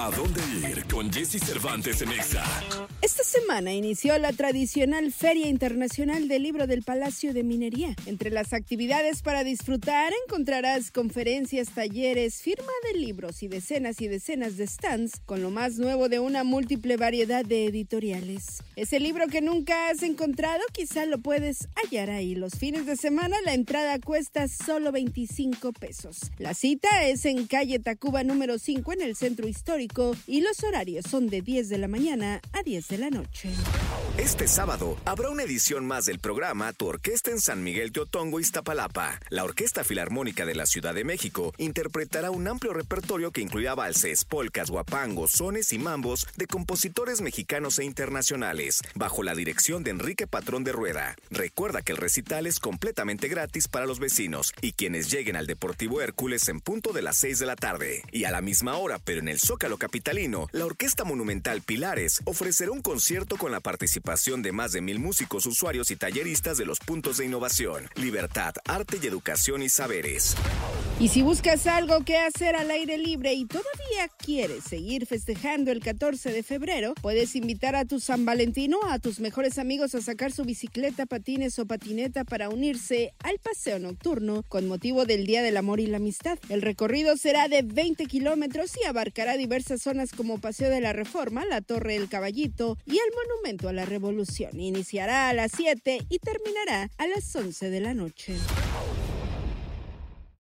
¿A dónde ir con Jesse Cervantes en Exa? Esta semana inició la tradicional Feria Internacional del Libro del Palacio de Minería. Entre las actividades para disfrutar encontrarás conferencias, talleres, firma de libros y decenas y decenas de stands con lo más nuevo de una múltiple variedad de editoriales. Ese libro que nunca has encontrado quizá lo puedes hallar ahí. Los fines de semana la entrada cuesta solo 25 pesos. La cita es en calle Tacuba número 5 en el centro histórico y los horarios son de 10 de la mañana a 10 de la noche. Este sábado habrá una edición más del programa Tu Orquesta en San Miguel de Otongo, Iztapalapa. La Orquesta Filarmónica de la Ciudad de México interpretará un amplio repertorio que incluirá valses, polcas, guapangos, sones y mambos de compositores mexicanos e internacionales, bajo la dirección de Enrique Patrón de Rueda. Recuerda que el recital es completamente gratis para los vecinos y quienes lleguen al Deportivo Hércules en punto de las 6 de la tarde. Y a la misma hora, pero en el Capitalino, la Orquesta Monumental Pilares ofrecerá un concierto con la participación de más de mil músicos, usuarios y talleristas de los puntos de innovación, libertad, arte y educación y saberes. Y si buscas algo que hacer al aire libre y todavía quieres seguir festejando el 14 de febrero, puedes invitar a tu San Valentino a tus mejores amigos a sacar su bicicleta, patines o patineta para unirse al paseo nocturno con motivo del Día del Amor y la Amistad. El recorrido será de 20 kilómetros y abarcará diversas zonas como Paseo de la Reforma, la Torre del Caballito y el Monumento a la Revolución. Iniciará a las 7 y terminará a las 11 de la noche.